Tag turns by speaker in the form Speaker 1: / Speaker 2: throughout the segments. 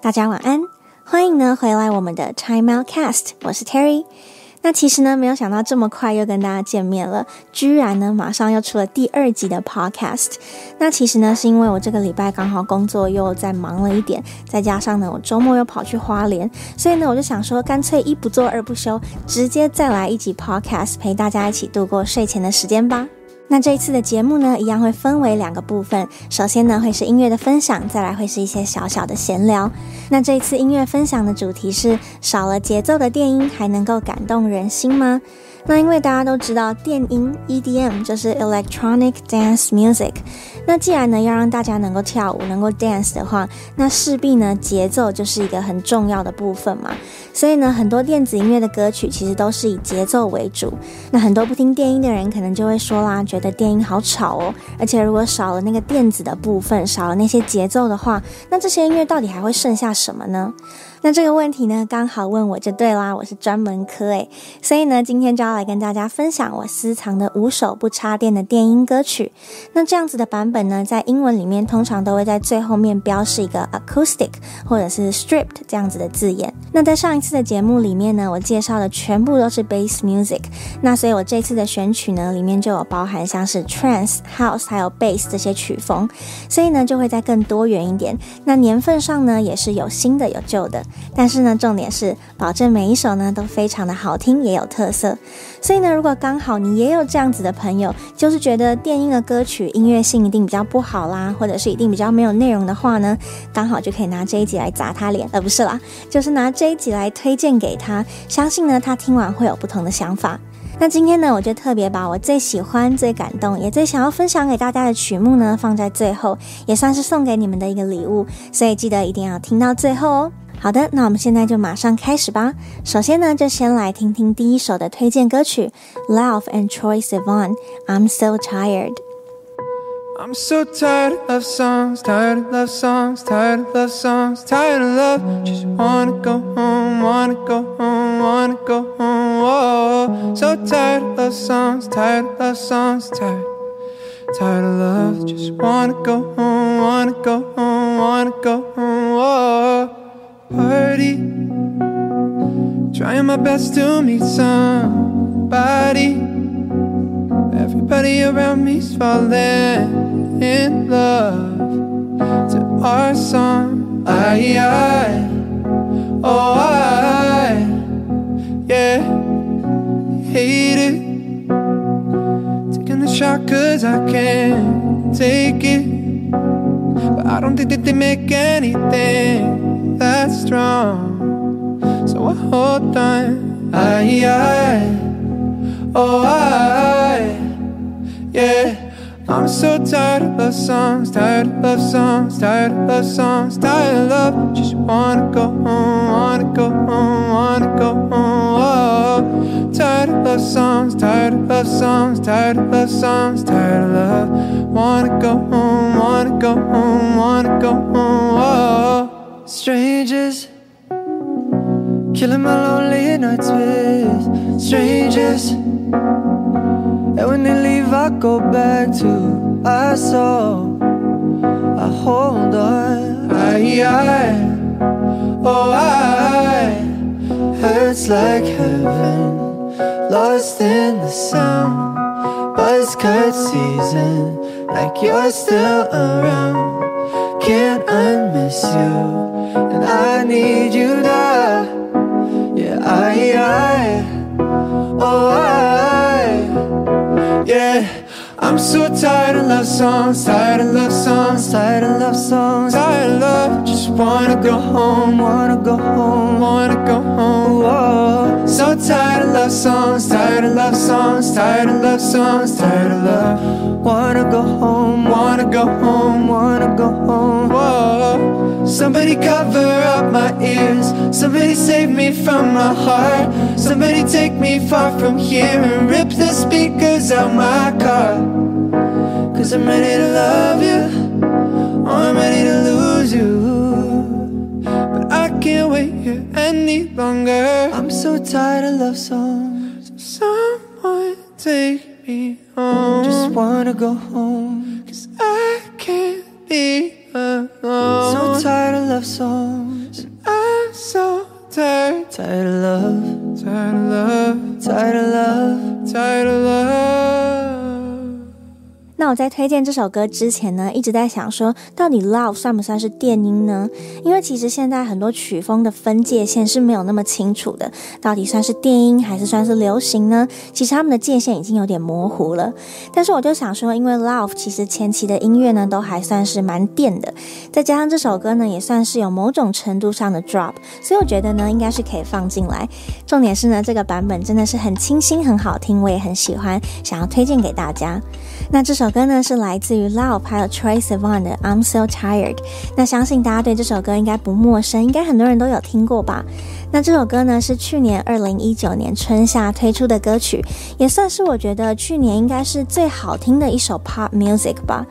Speaker 1: 大家晚安，欢迎呢回来我们的 Time Out Cast，我是 Terry。那其实呢，没有想到这么快又跟大家见面了，居然呢马上又出了第二集的 Podcast。那其实呢是因为我这个礼拜刚好工作又在忙了一点，再加上呢我周末又跑去花莲，所以呢我就想说干脆一不做二不休，直接再来一集 Podcast 陪大家一起度过睡前的时间吧。那这一次的节目呢，一样会分为两个部分。首先呢，会是音乐的分享，再来会是一些小小的闲聊。那这一次音乐分享的主题是：少了节奏的电音还能够感动人心吗？那因为大家都知道，电音 EDM 就是 Electronic Dance Music。那既然呢要让大家能够跳舞、能够 dance 的话，那势必呢节奏就是一个很重要的部分嘛。所以呢，很多电子音乐的歌曲其实都是以节奏为主。那很多不听电音的人可能就会说啦，觉得电音好吵哦。而且如果少了那个电子的部分，少了那些节奏的话，那这些音乐到底还会剩下什么呢？那这个问题呢，刚好问我就对啦，我是专门科诶，所以呢，今天就要来跟大家分享我私藏的五首不插电的电音歌曲。那这样子的版本呢，在英文里面通常都会在最后面标示一个 acoustic 或者是 stripped 这样子的字眼。那在上一次的节目里面呢，我介绍的全部都是 bass music，那所以我这次的选曲呢，里面就有包含像是 trance、house 还有 bass 这些曲风，所以呢，就会再更多元一点。那年份上呢，也是有新的有旧的。但是呢，重点是保证每一首呢都非常的好听，也有特色。所以呢，如果刚好你也有这样子的朋友，就是觉得电音的歌曲音乐性一定比较不好啦，或者是一定比较没有内容的话呢，刚好就可以拿这一集来砸他脸，而不是啦，就是拿这一集来推荐给他。相信呢，他听完会有不同的想法。那今天呢，我就特别把我最喜欢、最感动，也最想要分享给大家的曲目呢放在最后，也算是送给你们的一个礼物。所以记得一定要听到最后哦。好的，那我们现在就马上开始吧。首先呢，就先来听听第一首的推荐歌曲，Lauv and Troye Sivan。I'm so tired.
Speaker 2: I'm so tired of love songs, tired of love songs, tired of love songs, tired of love. Just wanna go home, wanna go home, wanna go home. Whoa. So tired of love songs, tired of love songs, tired, tired of love. Just wanna go home, wanna go home, wanna go home. Whoa. party. Trying my best to meet somebody. Everybody around me's falling in love to our song. I, I, oh, I, yeah, hate it. Taking the shot cause I can't take it. But I don't think that they make anything that strong. So I hold on. I, I, oh, I, yeah. I'm so tired of love songs, tired of love songs, tired of love songs, tired of love. Just wanna go home, wanna go home, wanna go home. Oh, tired of love songs, tired of love songs, tired of love songs, tired of love. Wanna go home, wanna go home, wanna go home. Oh. Strangers, killing my lonely nights with strangers. And when they leave, I go back to my soul. I hold on. I, I, oh, I, hurts like heaven, lost in the sound. Buzz cut season, like you're still around. Can't unmiss you. I need you now. Yeah, I, I, oh, I, yeah. I'm so tired of love songs, tired of love songs, tired of love songs, tired of love. Just wanna go home, wanna go home, wanna go home. Whoa. So tired of love songs, tired of love songs, tired of love songs, tired of love. Wanna go home, wanna go home, wanna go home. Whoa. Somebody cover up my ears. Somebody save me from my heart. Somebody take me far from here and rip the speakers out my car. Cause I'm ready to love you. Oh, I'm ready to lose you. But I can't wait here any longer.
Speaker 3: I'm so tired of love songs.
Speaker 2: Someone take me home.
Speaker 3: Just wanna go home.
Speaker 2: Cause I can't be alone.
Speaker 3: So tired of love songs.
Speaker 2: I'm so tired.
Speaker 3: Tired of love.
Speaker 2: Tired of love.
Speaker 3: Tired of love.
Speaker 2: Tired of love.
Speaker 1: 那我在推荐这首歌之前呢，一直在想说，到底 Love 算不算是电音呢？因为其实现在很多曲风的分界线是没有那么清楚的，到底算是电音还是算是流行呢？其实他们的界限已经有点模糊了。但是我就想说，因为 Love 其实前期的音乐呢都还算是蛮电的，再加上这首歌呢也算是有某种程度上的 drop，所以我觉得呢应该是可以放进来。重点是呢这个版本真的是很清新很好听，我也很喜欢，想要推荐给大家。那这首歌呢是来自于 Love 还有 Troye Sivan 的 I'm So Tired。那相信大家对这首歌应该不陌生，应该很多人都有听过吧？那这首歌呢是去年二零一九年春夏推出的歌曲，也算是我觉得去年应该是最好听的一首 Pop Music 吧。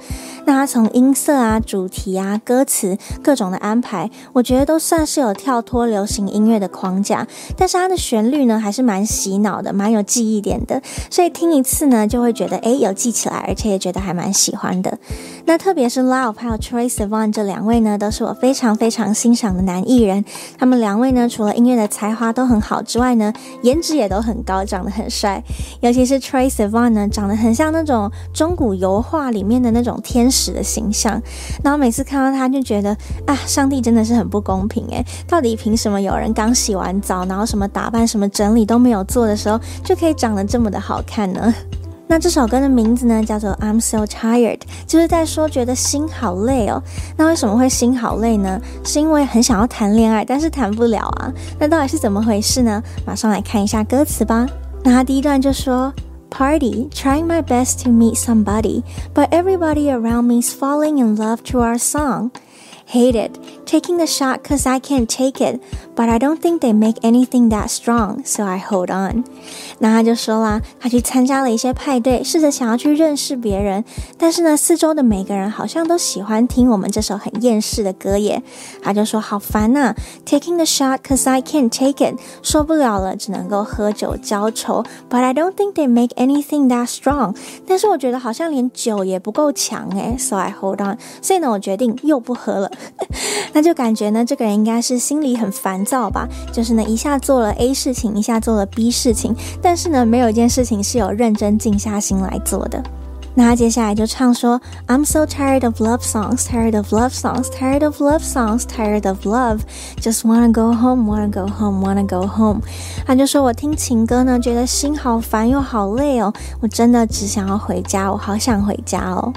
Speaker 1: 那它从音色啊、主题啊、歌词各种的安排，我觉得都算是有跳脱流行音乐的框架，但是它的旋律呢还是蛮洗脑的，蛮有记忆点的，所以听一次呢就会觉得诶有记起来，而且也觉得还蛮喜欢的。那特别是 Lauv 还有 Troye Sivan 这两位呢，都是我非常非常欣赏的男艺人。他们两位呢，除了音乐的才华都很好之外呢，颜值也都很高，长得很帅。尤其是 Troye Sivan 呢，长得很像那种中古油画里面的那种天使。的形象，然后每次看到他就觉得啊，上帝真的是很不公平诶，到底凭什么有人刚洗完澡，然后什么打扮、什么整理都没有做的时候，就可以长得这么的好看呢？那这首歌的名字呢，叫做 I'm So Tired，就是在说觉得心好累哦。那为什么会心好累呢？是因为很想要谈恋爱，但是谈不了啊。那到底是怎么回事呢？马上来看一下歌词吧。那他第一段就说。Party, trying my best to meet somebody, but everybody around me is falling in love to our song. Hate it, taking the shot cause I can't take it, but I don't think they make anything that strong, so I hold on. 那他就说啦，他去参加了一些派对，试着想要去认识别人，但是呢，四周的每个人好像都喜欢听我们这首很厌世的歌耶。他就说好烦呐，taking the shot cause I can't take it，受不了了，只能够喝酒浇愁，but I don't think they make anything that strong。但是我觉得好像连酒也不够强诶，so I hold on。所以呢，我决定又不喝了。那就感觉呢，这个人应该是心里很烦躁吧？就是呢，一下做了 A 事情，一下做了 B 事情，但是呢，没有一件事情是有认真静下心来做的。那他接下来就唱说：“I'm so tired of love songs, tired of love songs, tired of love songs, tired of love. Just wanna go home, wanna go home, wanna go home。”他就说：“我听情歌呢，觉得心好烦又好累哦，我真的只想要回家，我好想回家哦。”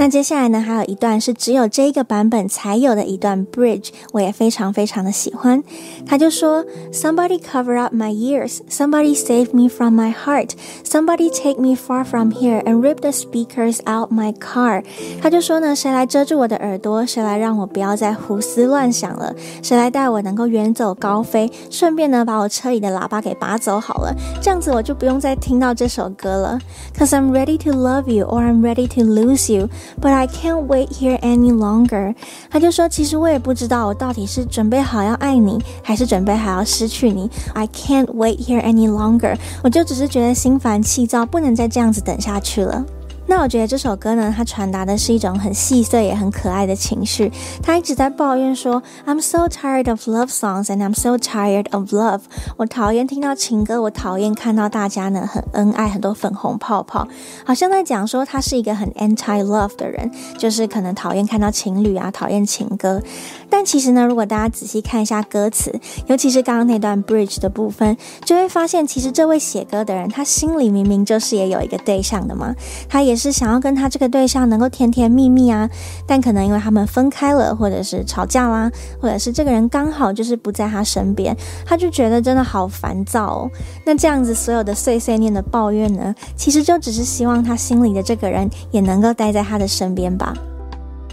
Speaker 1: 那接下来呢，还有一段是只有这一个版本才有的一段 bridge，我也非常非常的喜欢。他就说：“Somebody cover up my ears, somebody save me from my heart, somebody take me far from here and rip the speakers out my car。”他就说呢，谁来遮住我的耳朵？谁来让我不要再胡思乱想了？谁来带我能够远走高飞？顺便呢，把我车里的喇叭给拔走好了，这样子我就不用再听到这首歌了。Cause I'm ready to love you, or I'm ready to lose you. But I can't wait here any longer。他就说，其实我也不知道我到底是准备好要爱你，还是准备好要失去你。I can't wait here any longer。我就只是觉得心烦气躁，不能再这样子等下去了。那我觉得这首歌呢，它传达的是一种很细碎也很可爱的情绪。他一直在抱怨说：“I'm so tired of love songs and I'm so tired of love。”我讨厌听到情歌，我讨厌看到大家呢很恩爱，很多粉红泡泡，好像在讲说他是一个很 anti love 的人，就是可能讨厌看到情侣啊，讨厌情歌。但其实呢，如果大家仔细看一下歌词，尤其是刚刚那段 bridge 的部分，就会发现，其实这位写歌的人，他心里明明就是也有一个对象的嘛，他也是。想要跟他这个对象能够甜甜蜜蜜啊，但可能因为他们分开了，或者是吵架啦，或者是这个人刚好就是不在他身边，他就觉得真的好烦躁哦。那这样子所有的碎碎念的抱怨呢，其实就只是希望他心里的这个人也能够待在他的身边吧。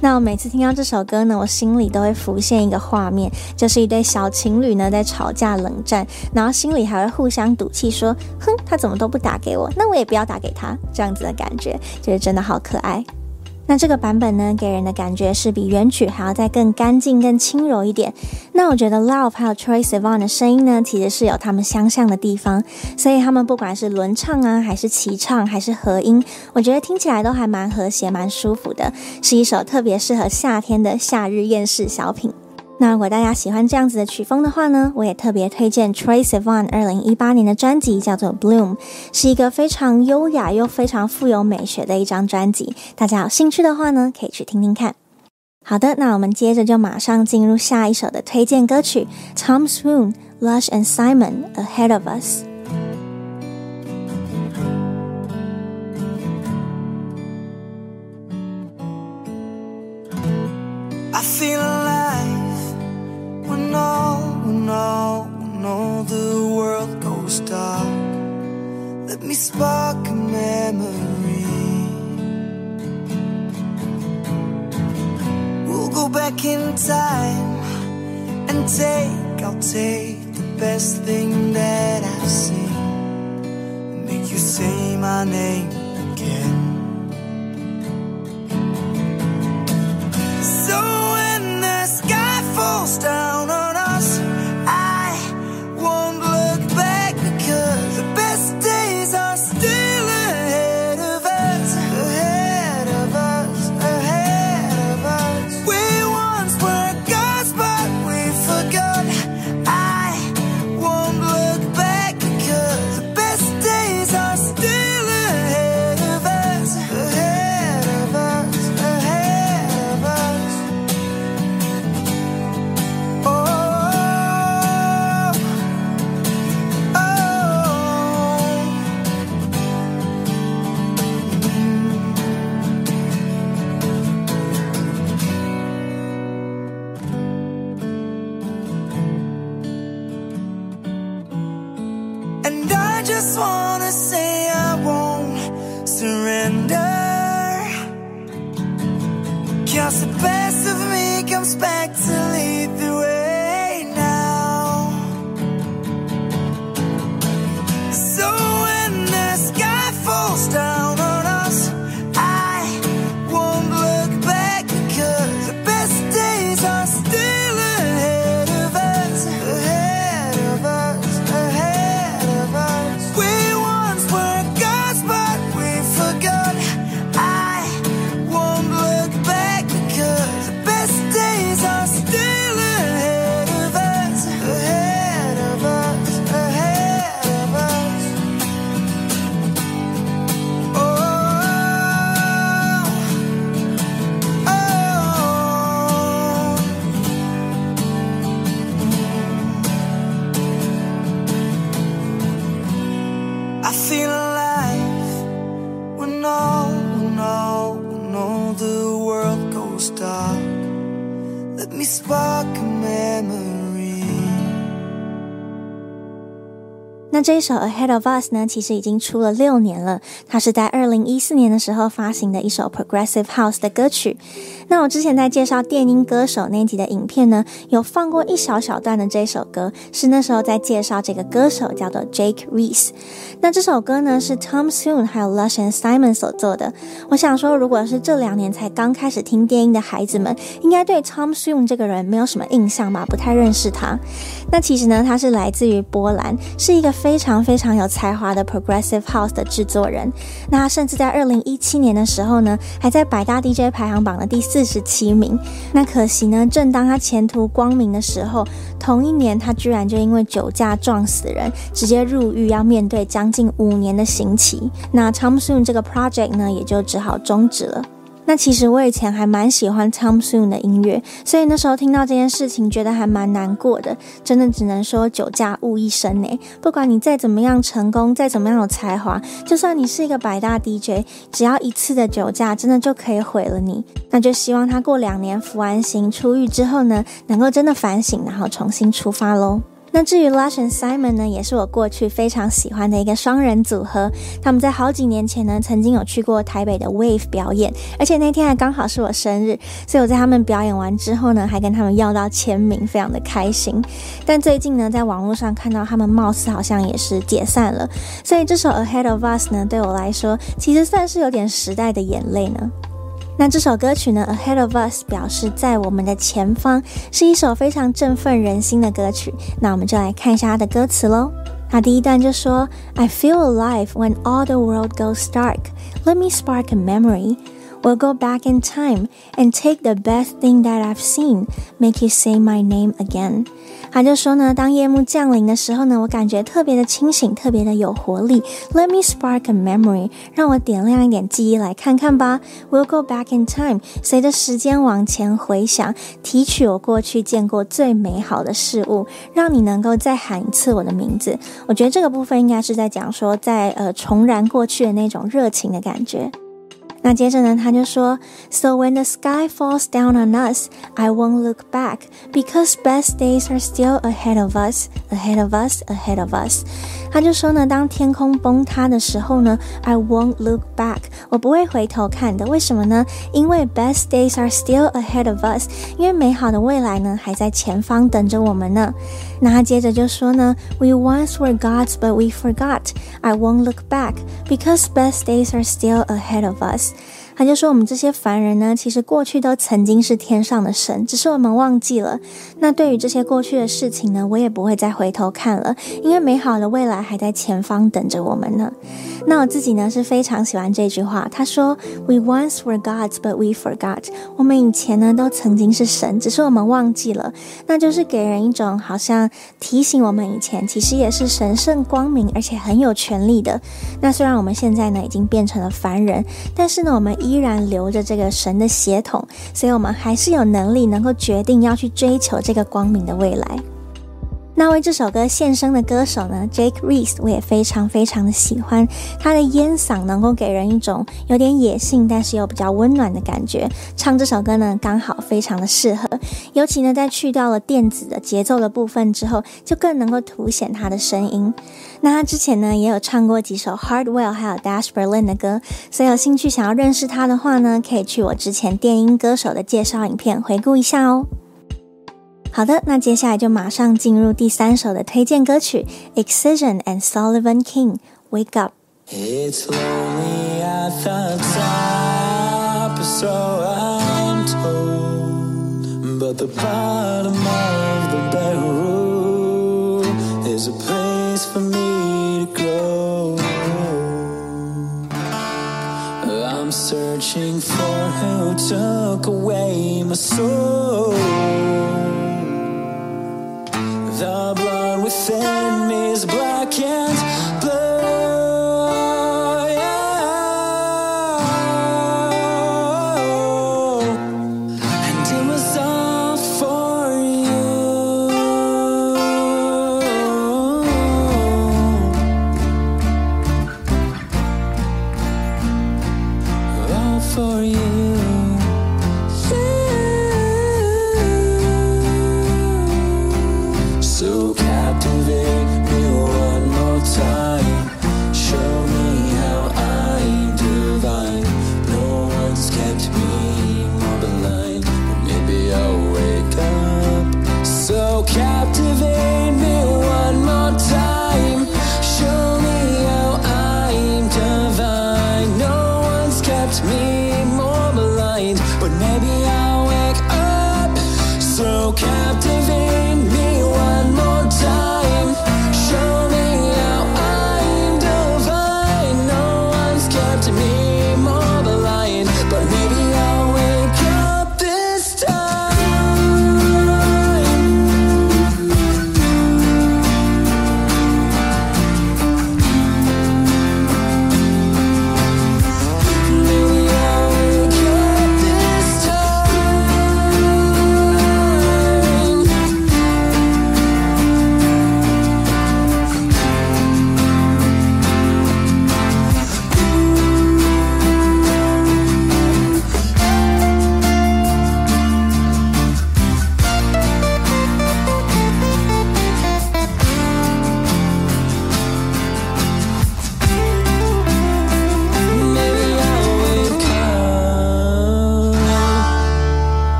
Speaker 1: 那我每次听到这首歌呢，我心里都会浮现一个画面，就是一对小情侣呢在吵架冷战，然后心里还会互相赌气说：“哼，他怎么都不打给我，那我也不要打给他。”这样子的感觉，就是真的好可爱。那这个版本呢，给人的感觉是比原曲还要再更干净、更轻柔一点。那我觉得 Love 还有 Troye Sivan 的声音呢，其实是有他们相像的地方，所以他们不管是轮唱啊，还是齐唱，还是合音，我觉得听起来都还蛮和谐、蛮舒服的，是一首特别适合夏天的夏日厌世小品。那如果大家喜欢这样子的曲风的话呢，我也特别推荐 Troye Sivan 二零一八年的专辑，叫做《Bloom》，是一个非常优雅又非常富有美学的一张专辑。大家有兴趣的话呢，可以去听听看。好的，那我们接着就马上进入下一首的推荐歌曲：Tom Swoon、Lush and Simon，《Ahead of Us》。
Speaker 3: I feel dark. Let me spark a memory. We'll go back in time and take, I'll take the best thing that I've seen. Make you say my name again.
Speaker 1: 这一首《Ahead of Us》呢，其实已经出了六年了。它是在二零一四年的时候发行的一首 Progressive House 的歌曲。那我之前在介绍电音歌手那一集的影片呢，有放过一小小段的这首歌，是那时候在介绍这个歌手叫做 Jake Reese。那这首歌呢是 Tom Soon 还有 Lush and Simon 所做的。我想说，如果是这两年才刚开始听电音的孩子们，应该对 Tom Soon 这个人没有什么印象吧？不太认识他。那其实呢，他是来自于波兰，是一个非常非常有才华的 Progressive House 的制作人。那他甚至在二零一七年的时候呢，还在百大 DJ 排行榜的第四四十七名。那可惜呢，正当他前途光明的时候，同一年他居然就因为酒驾撞死人，直接入狱，要面对将近五年的刑期。那 Tomsoon 这个 project 呢，也就只好终止了。那其实我以前还蛮喜欢 Tom s o o n 的音乐，所以那时候听到这件事情，觉得还蛮难过的。真的只能说酒驾误一生呢。不管你再怎么样成功，再怎么样有才华，就算你是一个百大 DJ，只要一次的酒驾，真的就可以毁了你。那就希望他过两年服完刑出狱之后呢，能够真的反省，然后重新出发喽。那至于 Lush and Simon 呢，也是我过去非常喜欢的一个双人组合。他们在好几年前呢，曾经有去过台北的 Wave 表演，而且那天还刚好是我生日，所以我在他们表演完之后呢，还跟他们要到签名，非常的开心。但最近呢，在网络上看到他们貌似好像也是解散了，所以这首 Ahead of Us 呢，对我来说其实算是有点时代的眼泪呢。那这首歌曲呢，Ahead of Us 表示在我们的前方，是一首非常振奋人心的歌曲。那我们就来看一下它的歌词喽。那第一段就说：I feel alive when all the world goes dark. Let me spark a memory. We'll go back in time and take the best thing that I've seen, make you say my name again. 他就说呢，当夜幕降临的时候呢，我感觉特别的清醒，特别的有活力。Let me spark a memory，让我点亮一点记忆来看看吧。We'll go back in time，随着时间往前回想，提取我过去见过最美好的事物，让你能够再喊一次我的名字。我觉得这个部分应该是在讲说在，在呃重燃过去的那种热情的感觉。那接着呢，他就说，So when the sky falls down on us, I won't look back because best days are still ahead of us, ahead of us, ahead of us。 他就说呢，当天空崩塌的时候呢，I won't look back，我不会回头看的。为什么呢？因为 best days are still ahead of us，因为美好的未来呢还在前方等着我们呢。那他接着就说呢，We once were gods, but we forgot. I won't look back because best days are still ahead of us. 他就说：“我们这些凡人呢，其实过去都曾经是天上的神，只是我们忘记了。那对于这些过去的事情呢，我也不会再回头看了，因为美好的未来还在前方等着我们呢。那我自己呢，是非常喜欢这句话。他说：‘We once were gods, but we forgot。’我们以前呢，都曾经是神，只是我们忘记了。那就是给人一种好像提醒我们以前其实也是神圣光明，而且很有权力的。那虽然我们现在呢，已经变成了凡人，但是呢，我们。”依然留着这个神的血统，所以我们还是有能力能够决定要去追求这个光明的未来。那为这首歌献声的歌手呢，Jake Reese，我也非常非常的喜欢。他的烟嗓能够给人一种有点野性，但是又比较温暖的感觉。唱这首歌呢，刚好非常的适合。尤其呢，在去掉了电子的节奏的部分之后，就更能够凸显他的声音。那他之前呢，也有唱过几首 Hardwell 还有 Dash Berlin 的歌，所以有兴趣想要认识他的话呢，可以去我之前电音歌手的介绍影片回顾一下哦。好的，那接下来就马上进入第三首的推荐歌曲，Excision and Sullivan King Wake
Speaker 4: Up。It's lonely at the top, so I'm told, but the bottom of the barrel is a place for me to go. I'm searching for who took away my soul. The blood within me is black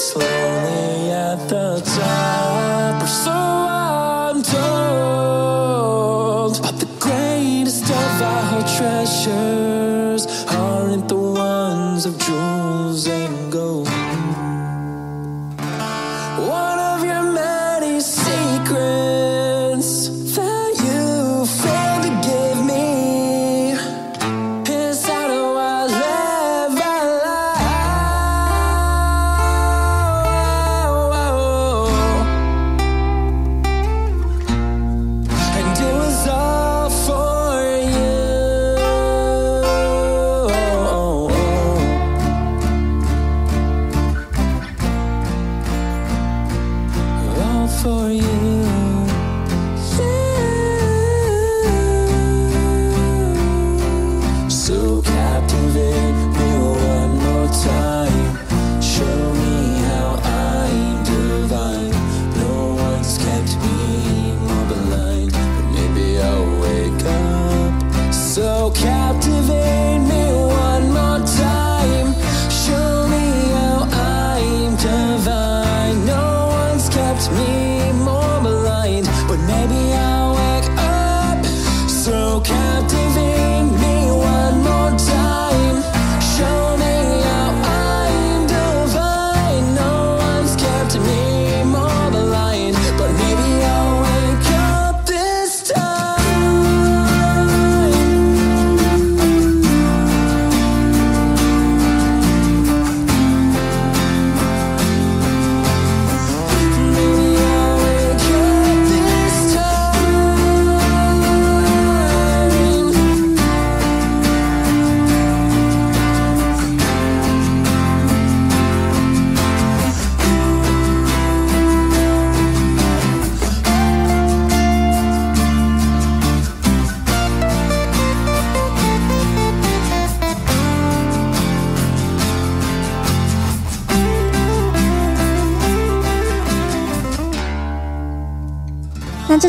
Speaker 1: slow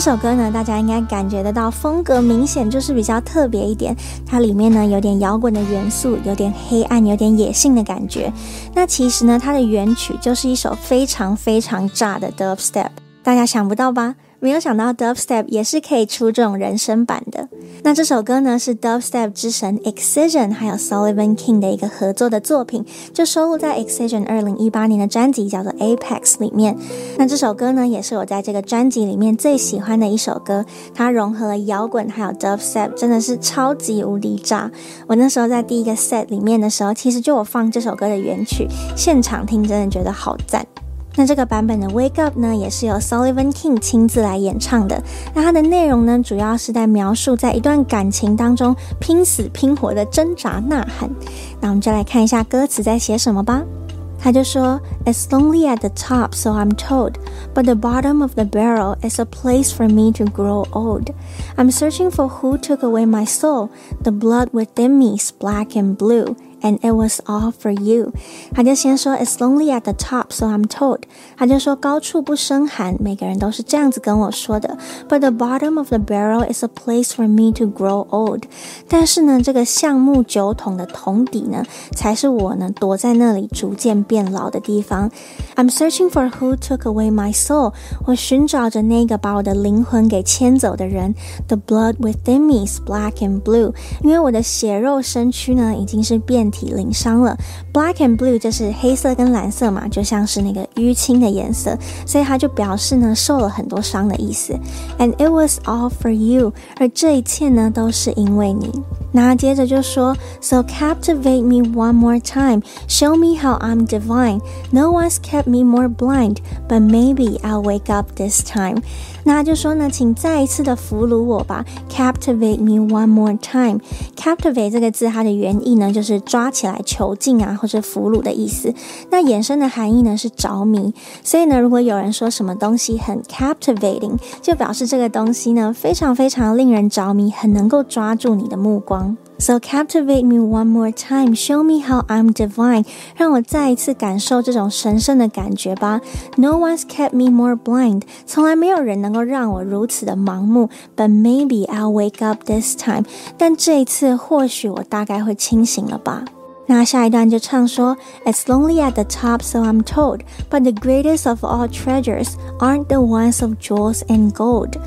Speaker 1: 首歌呢，大家应该感觉得到风格明显就是比较特别一点，它里面呢有点摇滚的元素，有点黑暗，有点野性的感觉。那其实呢，它的原曲就是一首非常非常炸的 dubstep，大家想不到吧？没有想到 dubstep 也是可以出这种人声版的。那这首歌呢是 dubstep 之神 Excision 还有 Sullivan King 的一个合作的作品，就收录在 Excision 二零一八年的专辑叫做 Apex 里面。那这首歌呢也是我在这个专辑里面最喜欢的一首歌，它融合了摇滚还有 dubstep，真的是超级无敌炸。我那时候在第一个 set 里面的时候，其实就我放这首歌的原曲，现场听真的觉得好赞。那这个版本的 Wake Up 呢，也是由 Sullivan King 亲自来演唱的。那它的内容呢，主要是在描述在一段感情当中拼死拼活的挣扎呐喊。那我们就来看一下歌词在写什么吧。他就说：“It's lonely at the top, so I'm told, but the bottom of the barrel is a place for me to grow old. I'm searching for who took away my soul. The blood within me is black and blue.” And it was all for you。他就先说 It's lonely at the top, so I'm told。他就说高处不胜寒，每个人都是这样子跟我说的。But the bottom of the barrel is a place for me to grow old。但是呢，这个橡木酒桶的桶底呢，才是我呢躲在那里逐渐变老的地方。I'm searching for who took away my soul。我寻找着那个把我的灵魂给牵走的人。The blood within me is black and blue。因为我的血肉身躯呢，已经是变 体鳞伤了，black and blue 就是黑色跟蓝色嘛，就像是那个淤青的颜色，所以它就表示呢受了很多伤的意思。And it was all for you，而这一切呢都是因为你。那接着就说，So captivate me one more time，show me how I'm divine。No one's kept me more blind，but maybe I'll wake up this time。 那就说呢，请再一次的俘虏我吧，captivate me one more time。captivate 这个字它的原意呢就是抓起来囚禁啊，或者俘虏的意思。那衍生的含义呢是着迷。所以呢，如果有人说什么东西很 captivating，就表示这个东西呢非常非常令人着迷，很能够抓住你的目光。So captivate me one more time, show me how I'm divine。让我再一次感受这种神圣的感觉吧。No one's kept me more blind，从来没有人能够让我如此的盲目。But maybe I'll wake up this time，但这一次或许我大概会清醒了吧。那下一段就唱说，It's lonely at the top, so I'm told, but the greatest of all treasures aren't the ones of jewels and gold。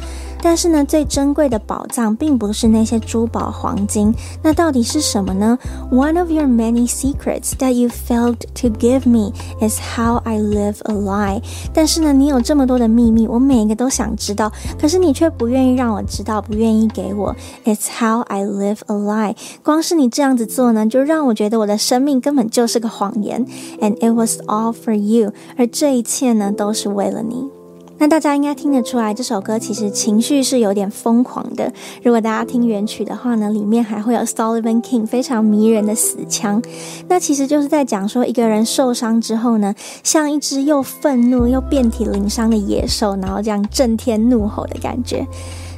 Speaker 1: 但是呢，最珍贵的宝藏并不是那些珠宝黄金，那到底是什么呢？One of your many secrets that you failed to give me is how I live a lie。但是呢，你有这么多的秘密，我每一个都想知道，可是你却不愿意让我知道，不愿意给我。It's how I live a lie。光是你这样子做呢，就让我觉得我的生命根本就是个谎言。And it was all for you。而这一切呢，都是为了你。那大家应该听得出来，这首歌其实情绪是有点疯狂的。如果大家听原曲的话呢，里面还会有 Sullivan King 非常迷人的死腔。那其实就是在讲说，一个人受伤之后呢，像一只又愤怒又遍体鳞伤的野兽，然后这样震天怒吼的感觉。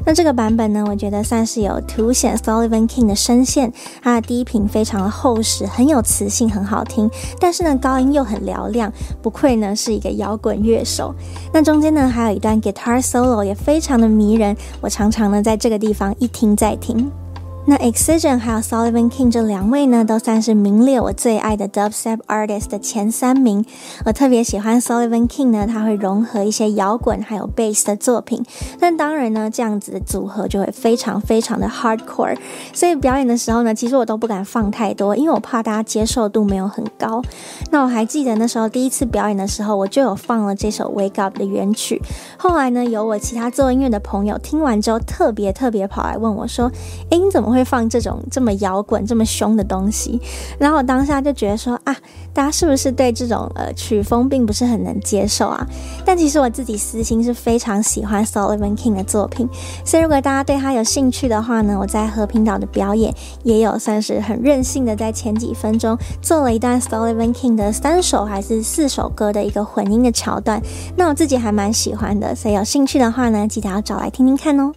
Speaker 1: 那这个版本呢，我觉得算是有凸显 Sullivan King 的声线，它的低频非常的厚实，很有磁性，很好听。但是呢，高音又很嘹亮，不愧呢是一个摇滚乐手。那中间呢，还有一段 guitar solo 也非常的迷人，我常常呢在这个地方一听再听。那 Excision 还有 Sullivan King 这两位呢，都算是名列我最爱的 Dubstep Artist 的前三名。我特别喜欢 Sullivan King 呢，他会融合一些摇滚还有 Bass 的作品。但当然呢，这样子的组合就会非常非常的 Hardcore。所以表演的时候呢，其实我都不敢放太多，因为我怕大家接受度没有很高。那我还记得那时候第一次表演的时候，我就有放了这首 Wake Up 的原曲。后来呢，有我其他做音乐的朋友听完之后，特别特别跑来问我说：“诶，你怎么？”会放这种这么摇滚、这么凶的东西，然后我当下就觉得说啊，大家是不是对这种呃曲风并不是很能接受啊？但其实我自己私心是非常喜欢 Sullivan King 的作品，所以如果大家对他有兴趣的话呢，我在和平岛的表演也有算是很任性的在前几分钟做了一段 Sullivan King 的三首还是四首歌的一个混音的桥段，那我自己还蛮喜欢的，所以有兴趣的话呢，记得要找来听听看哦。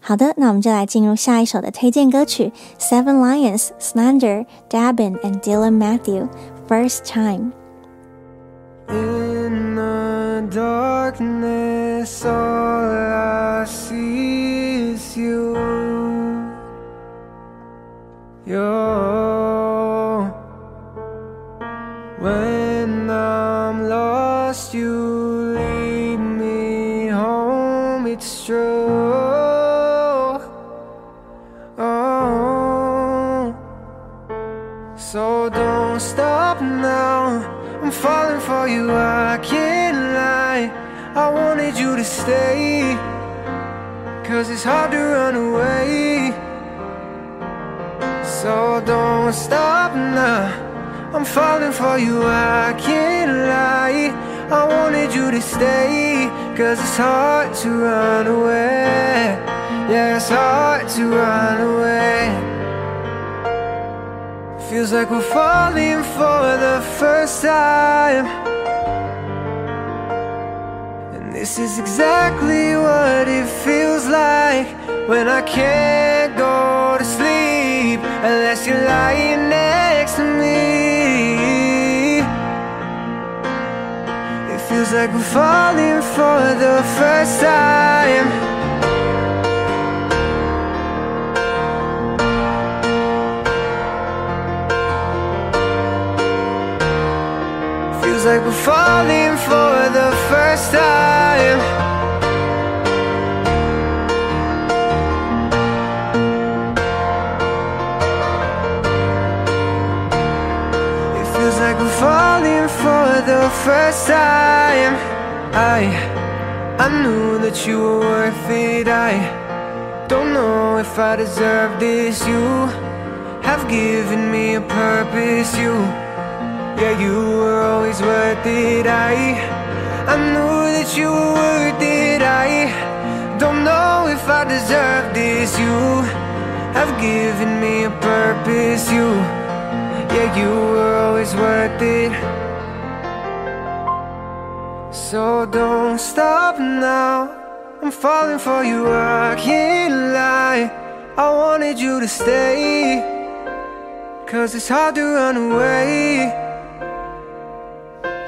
Speaker 1: 好的，那我们就来进入下一首的推荐歌曲：Seven Lions、Slander、Dabin and Dylan Matthew。First
Speaker 3: time。In the darkness, all I see is you. You. When I'm lost, you So don't stop now. I'm falling for you, I can't lie. I wanted you to stay. Cause it's hard to run away. So don't stop now. I'm falling for you, I can't lie. I wanted you to stay. Cause it's hard to run away. Yeah, it's hard to run away. Feels like we're falling for the first time. And this is exactly what it feels like When I can't go to sleep Unless you're lying next to me. It feels like we're falling for the first time Feels like we're falling for the first time. It feels like we're falling for the first time. I, I knew that you were worth it. I don't know if I deserve this. You have given me a purpose. You yeah, you were always worth it. I, I knew that you were worth it. I don't know if I deserve this. You have given me a purpose. You, yeah, you were always worth it. So don't stop now. I'm falling for you. I can't lie. I wanted you to stay. Cause it's hard to run away.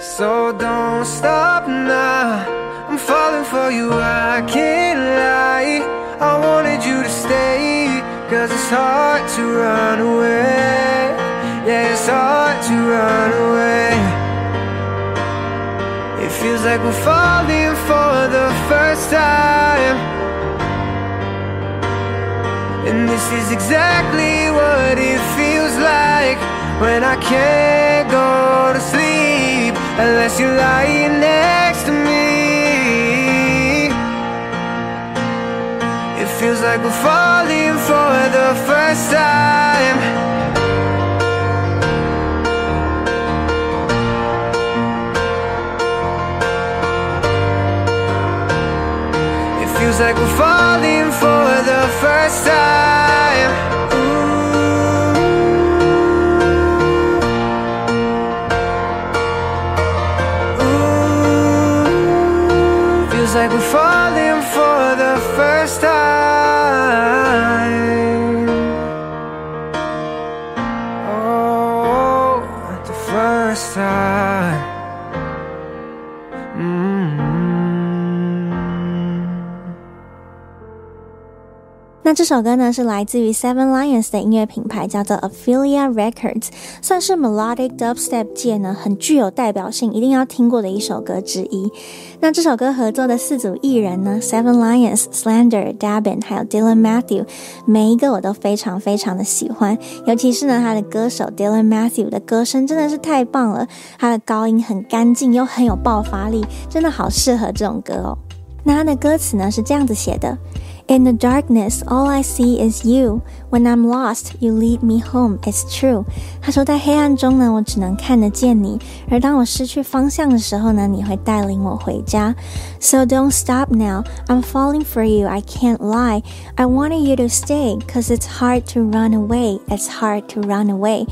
Speaker 3: So don't stop now. I'm falling for you, I can't lie. I wanted you to stay Cause it's hard to run away. Yeah, it's hard to run away. It feels like we're falling for the first time.
Speaker 2: And this is exactly what it feels like when I can't go to sleep unless you're lying next to me. It feels like we're falling for the first time. It feels like we're falling for the first time.
Speaker 1: 这首歌呢是来自于 Seven Lions 的音乐品牌，叫做 Ophelia Records，算是 Melodic Dubstep 界呢很具有代表性、一定要听过的一首歌之一。那这首歌合作的四组艺人呢，Seven Lions、Slender、Dabin 还有 Dylan Matthew，每一个我都非常非常的喜欢，尤其是呢他的歌手 Dylan Matthew 的歌声真的是太棒了，他的高音很干净又很有爆发力，真的好适合这种歌哦。那他的歌词呢是这样子写的。In the darkness, all I see is you. When I'm lost, you lead me home. It's true. 他说，在黑暗中呢，我只能看得见你；而当我失去方向的时候呢，你会带领我回家。So don't stop now. I'm falling for you. I can't lie. I wanted you to stay, 'cause it's hard to run away. It's hard to run away.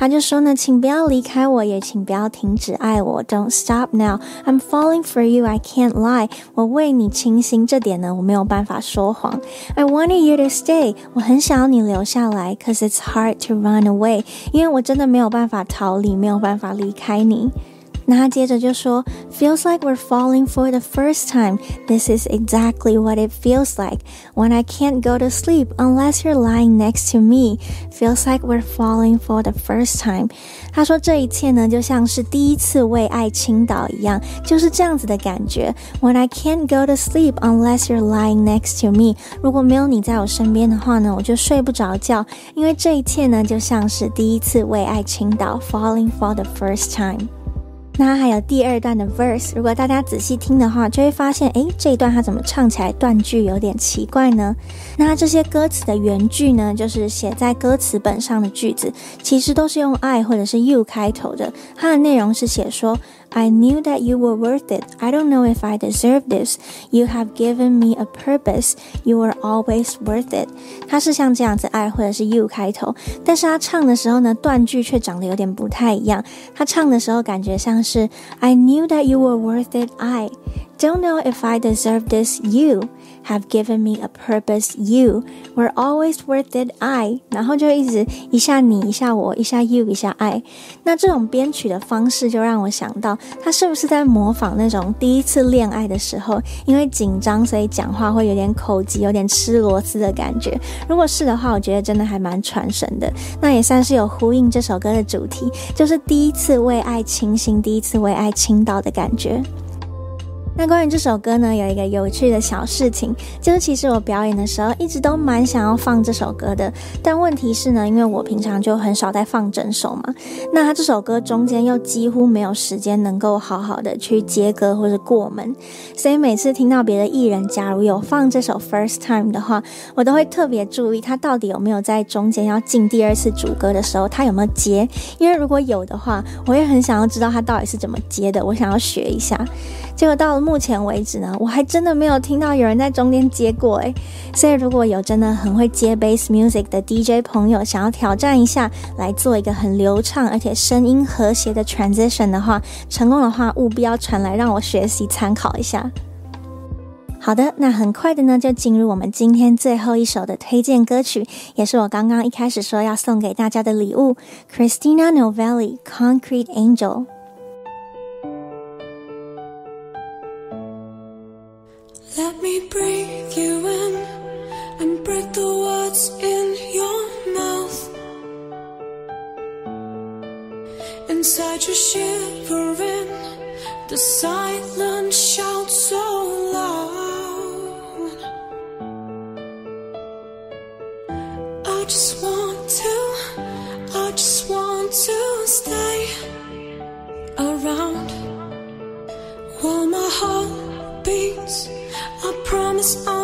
Speaker 1: 他就说呢，请不要离开我，也请不要停止爱我。Don't stop now. I'm falling for you. I can't lie. 我为你倾心，这点呢，我没有办法说谎。I wanted you to stay. 我很想要你留下来，cause it's hard to run away. 因为我真的没有办法逃离，没有办法离开你。那他接着就说，Feels like we're falling for the first time. This is exactly what it feels like when I can't go to sleep unless you're lying next to me. Feels like we're falling for the first time. 他说这一切呢，就像是第一次为爱倾倒一样，就是这样子的感觉。When I can't go to sleep unless you're lying next to me. 如果没有你在我身边的话呢，我就睡不着觉，因为这一切呢，就像是第一次为爱倾倒，falling for the first time. 那还有第二段的 verse，如果大家仔细听的话，就会发现，诶，这一段它怎么唱起来断句有点奇怪呢？那这些歌词的原句呢，就是写在歌词本上的句子，其实都是用 I 或者是 you 开头的。它的内容是写说。I knew that you were worth it. I don't know if I deserve this. You have given me a purpose. You were always worth it. 它是像这样子 I 或者是 you 开头，但是他唱的时候呢，断句却长得有点不太一样。他唱的时候感觉像是 I knew that you were worth it. I don't know if I deserve this. You Have given me a purpose. You were always worth it. I 然后就一直一下你一下我一下 you 一下 I。那这种编曲的方式就让我想到。他是不是在模仿那种第一次恋爱的时候，因为紧张，所以讲话会有点口急，有点吃螺丝的感觉？如果是的话，我觉得真的还蛮传神的。那也算是有呼应这首歌的主题，就是第一次为爱倾心，第一次为爱倾倒的感觉。那关于这首歌呢，有一个有趣的小事情，就是其实我表演的时候一直都蛮想要放这首歌的，但问题是呢，因为我平常就很少在放整首嘛，那他这首歌中间又几乎没有时间能够好好的去接歌或者过门，所以每次听到别的艺人假如有放这首 First Time 的话，我都会特别注意他到底有没有在中间要进第二次主歌的时候，他有没有接，因为如果有的话，我也很想要知道他到底是怎么接的，我想要学一下。结果到了目前为止呢，我还真的没有听到有人在中间接过诶，所以如果有真的很会接 bass music 的 DJ 朋友想要挑战一下，来做一个很流畅而且声音和谐的 transition 的话，成功的话务必要传来让我学习参考一下。好的，那很快的呢就进入我们今天最后一首的推荐歌曲，也是我刚刚一开始说要送给大家的礼物，Christina Novelli Concrete Angel。
Speaker 5: Let me breathe you in and break the words in your mouth. Inside you're shivering, the silence shouts so loud. I just want to, I just want to stay around while my heart beats. I promise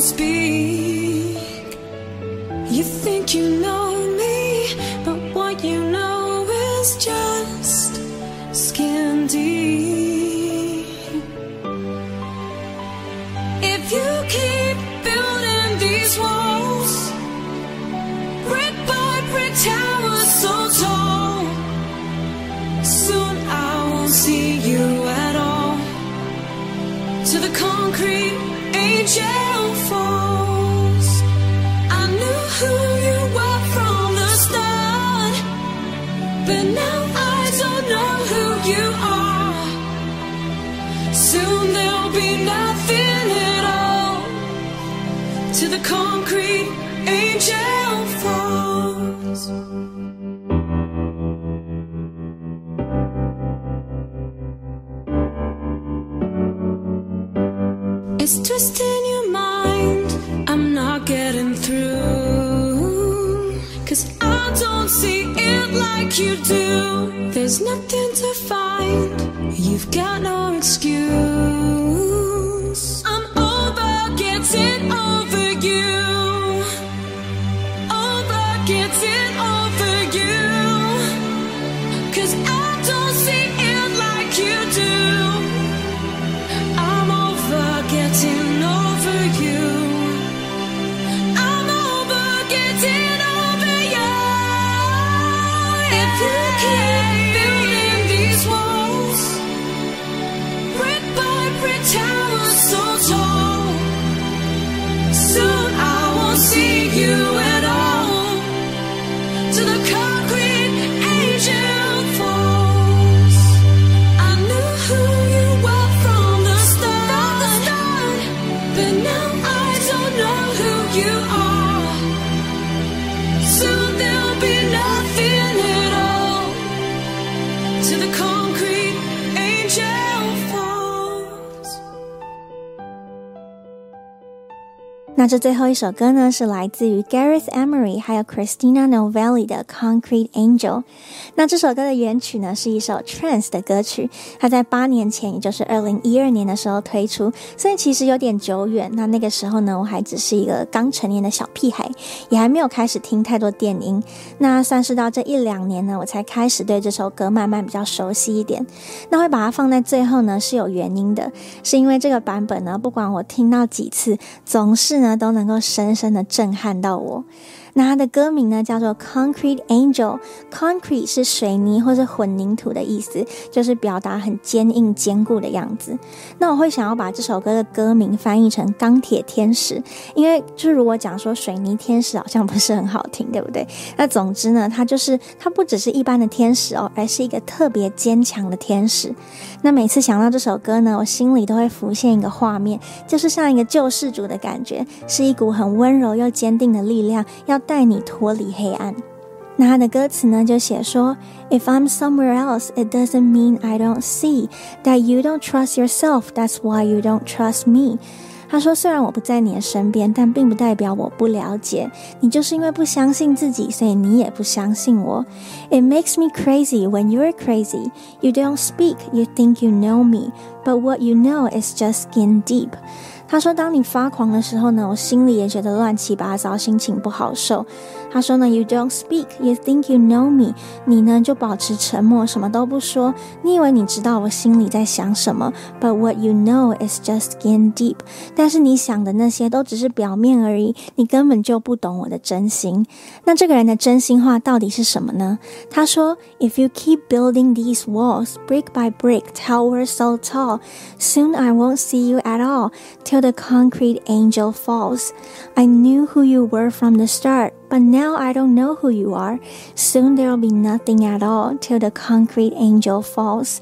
Speaker 5: speak. You think you know me, but what you know is just skin deep. It's twisting your mind. I'm not getting through. Cause I don't see it like you do. There's nothing to find. You've got no excuse.
Speaker 1: 那这最后一首歌呢，是来自于 Gareth Emery 还有 Christina Novelli 的 Concrete Angel。那这首歌的原曲呢，是一首 trance 的歌曲，它在八年前，也就是二零一二年的时候推出，所以其实有点久远。那那个时候呢，我还只是一个刚成年的小屁孩，也还没有开始听太多电音。那算是到这一两年呢，我才开始对这首歌慢慢比较熟悉一点。那会把它放在最后呢，是有原因的，是因为这个版本呢，不管我听到几次，总是呢。都能够深深的震撼到我。那它的歌名呢，叫做 Concrete Angel。Concrete 是水泥或是混凝土的意思，就是表达很坚硬坚固的样子。那我会想要把这首歌的歌名翻译成钢铁天使，因为就是如果讲说水泥天使好像不是很好听，对不对？那总之呢，它就是它不只是一般的天使哦，而是一个特别坚强的天使。那每次想到这首歌呢，我心里都会浮现一个画面，就是像一个救世主的感觉，是一股很温柔又坚定的力量，要带你脱离黑暗。那他的歌词呢，就写说：If I'm somewhere else, it doesn't mean I don't see that you don't trust yourself. That's why you don't trust me. 他说：“虽然我不在你的身边，但并不代表我不了解你。就是因为不相信自己，所以你也不相信我。It makes me crazy when you're crazy. You don't speak, you think you know me, but what you know is just skin deep.” 他说：“当你发狂的时候呢，我心里也觉得乱七八糟，心情不好受。”他说呢：“You don't speak, you think you know me。你呢就保持沉默，什么都不说。你以为你知道我心里在想什么？But what you know is just skin deep。但是你想的那些都只是表面而已，你根本就不懂我的真心。那这个人的真心话到底是什么呢？他说：If you keep building these walls brick by brick, tower so tall, soon I won't see you at all till the concrete angel falls. I knew who you were from the start。” But now I don't know who you are. Soon there will be nothing at all till the concrete angel falls.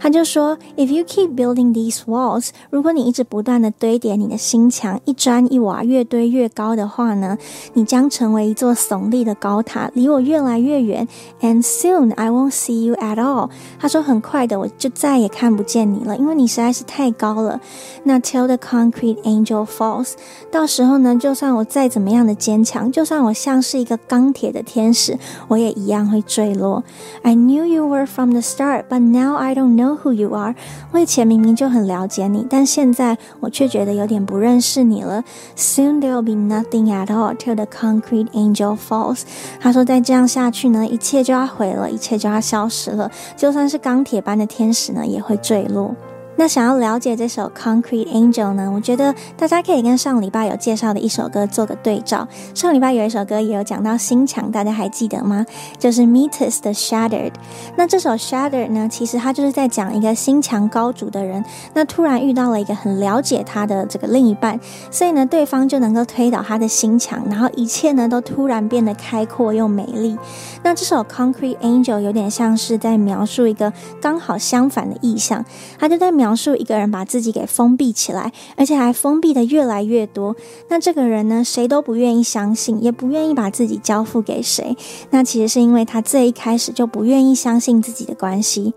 Speaker 1: 他就说，If you keep building these walls，如果你一直不断的堆叠你的心墙，一砖一瓦越堆越高的话呢，你将成为一座耸立的高塔，离我越来越远。And soon I won't see you at all。他说，很快的我就再也看不见你了，因为你实在是太高了。那 till the concrete angel falls，到时候呢，就算我再怎么样的坚强，就算我下 像是一个钢铁的天使，我也一样会坠落。I knew you were from the start, but now I don't know who you are。我以前明明就很了解你，但现在我却觉得有点不认识你了。Soon there will be nothing at all till the concrete angel falls。他说再这样下去呢，一切就要毁了，一切就要消失了。就算是钢铁般的天使呢，也会坠落。那想要了解这首《Concrete Angel》呢？我觉得大家可以跟上礼拜有介绍的一首歌做个对照。上礼拜有一首歌也有讲到心墙，大家还记得吗？就是 Meters 的《Shattered》。那这首《Shattered》呢，其实它就是在讲一个心墙高筑的人，那突然遇到了一个很了解他的这个另一半，所以呢，对方就能够推倒他的心墙，然后一切呢都突然变得开阔又美丽。那这首《Concrete Angel》有点像是在描述一个刚好相反的意象，他就在描。描述一个人把自己给封闭起来，而且还封闭的越来越多。那这个人呢，谁都不愿意相信，也不愿意把自己交付给谁。那其实是因为他最一开始就不愿意相信自己的关系。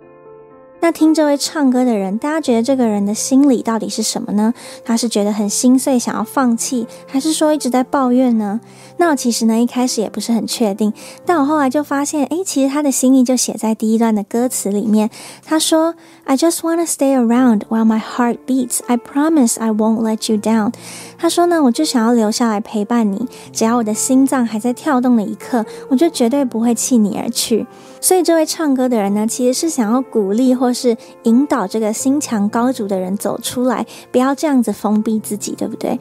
Speaker 1: 那听这位唱歌的人，大家觉得这个人的心里到底是什么呢？他是觉得很心碎，想要放弃，还是说一直在抱怨呢？那我其实呢，一开始也不是很确定，但我后来就发现，诶，其实他的心意就写在第一段的歌词里面。他说：“I just wanna stay around while my heart beats. I promise I won't let you down.” 他说呢，我就想要留下来陪伴你，只要我的心脏还在跳动的一刻，我就绝对不会弃你而去。所以这位唱歌的人呢，其实是想要鼓励或是引导这个心强高筑的人走出来，不要这样子封闭自己，对不对？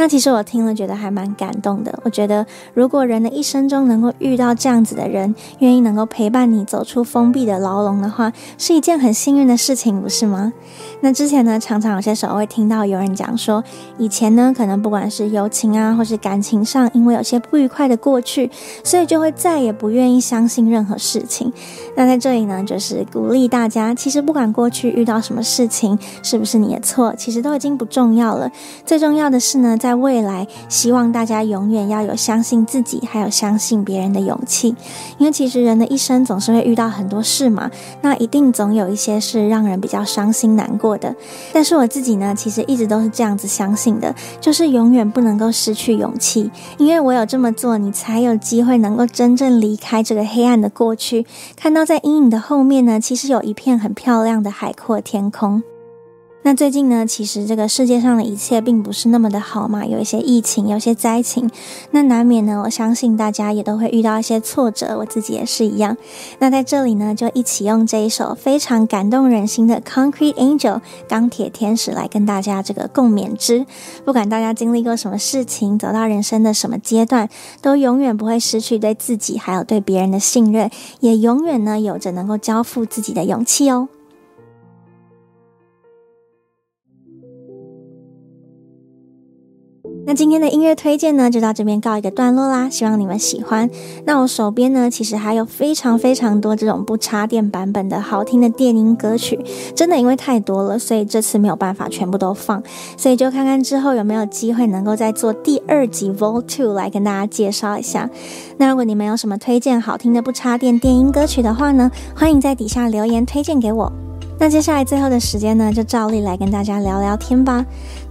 Speaker 1: 那其实我听了觉得还蛮感动的。我觉得如果人的一生中能够遇到这样子的人，愿意能够陪伴你走出封闭的牢笼的话，是一件很幸运的事情，不是吗？那之前呢，常常有些时候会听到有人讲说，以前呢，可能不管是友情啊，或是感情上，因为有些不愉快的过去，所以就会再也不愿意相信任何事情。那在这里呢，就是鼓励大家，其实不管过去遇到什么事情，是不是你的错，其实都已经不重要了。最重要的是呢，在在未来，希望大家永远要有相信自己，还有相信别人的勇气。因为其实人的一生总是会遇到很多事嘛，那一定总有一些是让人比较伤心难过的。但是我自己呢，其实一直都是这样子相信的，就是永远不能够失去勇气。因为我有这么做，你才有机会能够真正离开这个黑暗的过去，看到在阴影的后面呢，其实有一片很漂亮的海阔天空。那最近呢，其实这个世界上的一切并不是那么的好嘛，有一些疫情，有些灾情，那难免呢，我相信大家也都会遇到一些挫折，我自己也是一样。那在这里呢，就一起用这一首非常感动人心的《Concrete Angel》钢铁天使来跟大家这个共勉之。不管大家经历过什么事情，走到人生的什么阶段，都永远不会失去对自己还有对别人的信任，也永远呢有着能够交付自己的勇气哦。那今天的音乐推荐呢，就到这边告一个段落啦，希望你们喜欢。那我手边呢，其实还有非常非常多这种不插电版本的好听的电音歌曲，真的因为太多了，所以这次没有办法全部都放，所以就看看之后有没有机会能够再做第二集 Vol. 2来跟大家介绍一下。那如果你们有什么推荐好听的不插电电音歌曲的话呢，欢迎在底下留言推荐给我。那接下来最后的时间呢，就照例来跟大家聊聊天吧。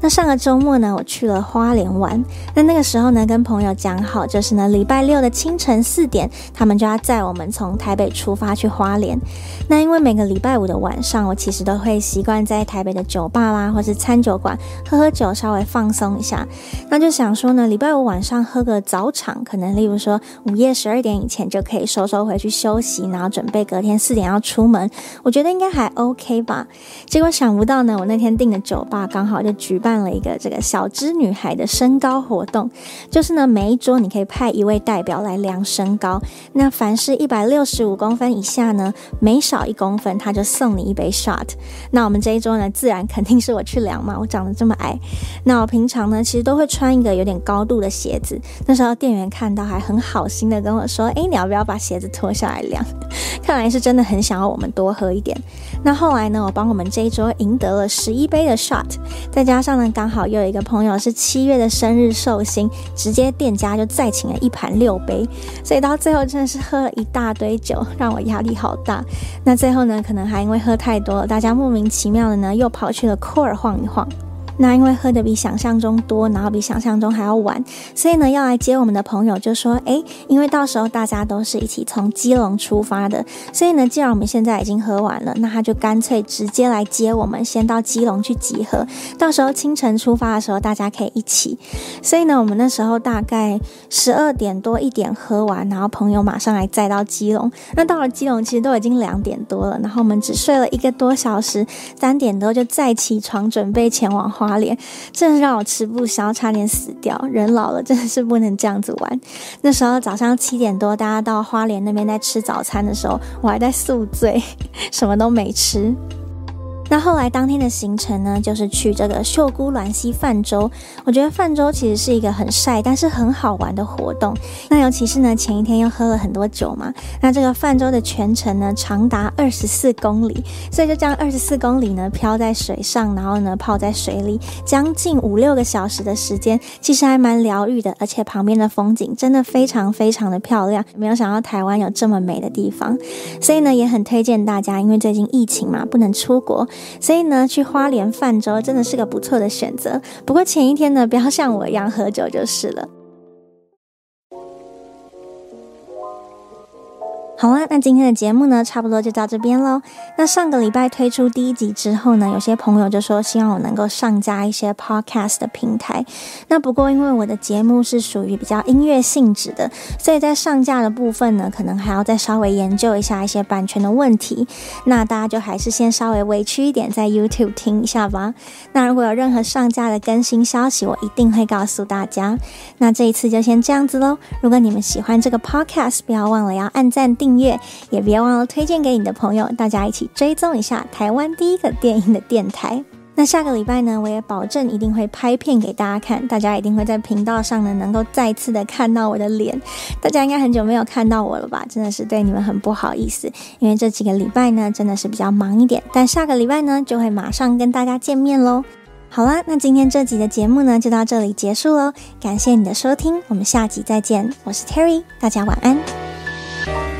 Speaker 1: 那上个周末呢，我去了花莲玩。那那个时候呢，跟朋友讲好，就是呢，礼拜六的清晨四点，他们就要载我们从台北出发去花莲。那因为每个礼拜五的晚上，我其实都会习惯在台北的酒吧啦，或是餐酒馆喝喝酒，稍微放松一下。那就想说呢，礼拜五晚上喝个早场，可能例如说午夜十二点以前就可以收收回去休息，然后准备隔天四点要出门。我觉得应该还 OK 吧。结果想不到呢，我那天订的酒吧刚好就举办。办了一个这个小资女孩的身高活动，就是呢，每一桌你可以派一位代表来量身高。那凡是一百六十五公分以下呢，每少一公分他就送你一杯 shot。那我们这一桌呢，自然肯定是我去量嘛，我长得这么矮。那我平常呢，其实都会穿一个有点高度的鞋子。那时候店员看到还很好心的跟我说：“诶，你要不要把鞋子脱下来量？” 看来是真的很想要我们多喝一点。那后来呢，我帮我们这一桌赢得了十一杯的 shot，再加上。刚好又有一个朋友是七月的生日寿星，直接店家就再请了一盘六杯，所以到最后真的是喝了一大堆酒，让我压力好大。那最后呢，可能还因为喝太多了，大家莫名其妙的呢又跑去了库尔晃一晃。那因为喝的比想象中多，然后比想象中还要晚，所以呢，要来接我们的朋友就说：“诶，因为到时候大家都是一起从基隆出发的，所以呢，既然我们现在已经喝完了，那他就干脆直接来接我们，先到基隆去集合，到时候清晨出发的时候大家可以一起。所以呢，我们那时候大概十二点多一点喝完，然后朋友马上来载到基隆。那到了基隆，其实都已经两点多了，然后我们只睡了一个多小时，三点多就再起床准备前往花。花莲真的让我吃不消，差点死掉。人老了真的是不能这样子玩。那时候早上七点多，大家到花莲那边在吃早餐的时候，我还在宿醉，什么都没吃。那后来当天的行程呢，就是去这个秀姑峦溪泛舟。我觉得泛舟其实是一个很晒，但是很好玩的活动。那尤其是呢，前一天又喝了很多酒嘛。那这个泛舟的全程呢，长达二十四公里，所以就这样二十四公里呢，漂在水上，然后呢，泡在水里，将近五六个小时的时间，其实还蛮疗愈的。而且旁边的风景真的非常非常的漂亮，没有想到台湾有这么美的地方。所以呢，也很推荐大家，因为最近疫情嘛，不能出国。所以呢，去花莲泛舟真的是个不错的选择。不过前一天呢，不要像我一样喝酒就是了。好啦，那今天的节目呢，差不多就到这边喽。那上个礼拜推出第一集之后呢，有些朋友就说希望我能够上架一些 podcast 的平台。那不过因为我的节目是属于比较音乐性质的，所以在上架的部分呢，可能还要再稍微研究一下一些版权的问题。那大家就还是先稍微委屈一点，在 YouTube 听一下吧。那如果有任何上架的更新消息，我一定会告诉大家。那这一次就先这样子喽。如果你们喜欢这个 podcast，不要忘了要按赞订。订阅也别忘了推荐给你的朋友，大家一起追踪一下台湾第一个电影的电台。那下个礼拜呢，我也保证一定会拍片给大家看，大家一定会在频道上呢能够再次的看到我的脸。大家应该很久没有看到我了吧？真的是对你们很不好意思，因为这几个礼拜呢真的是比较忙一点，但下个礼拜呢就会马上跟大家见面喽。好啦，那今天这集的节目呢就到这里结束喽，感谢你的收听，我们下集再见，我是 Terry，大家晚安。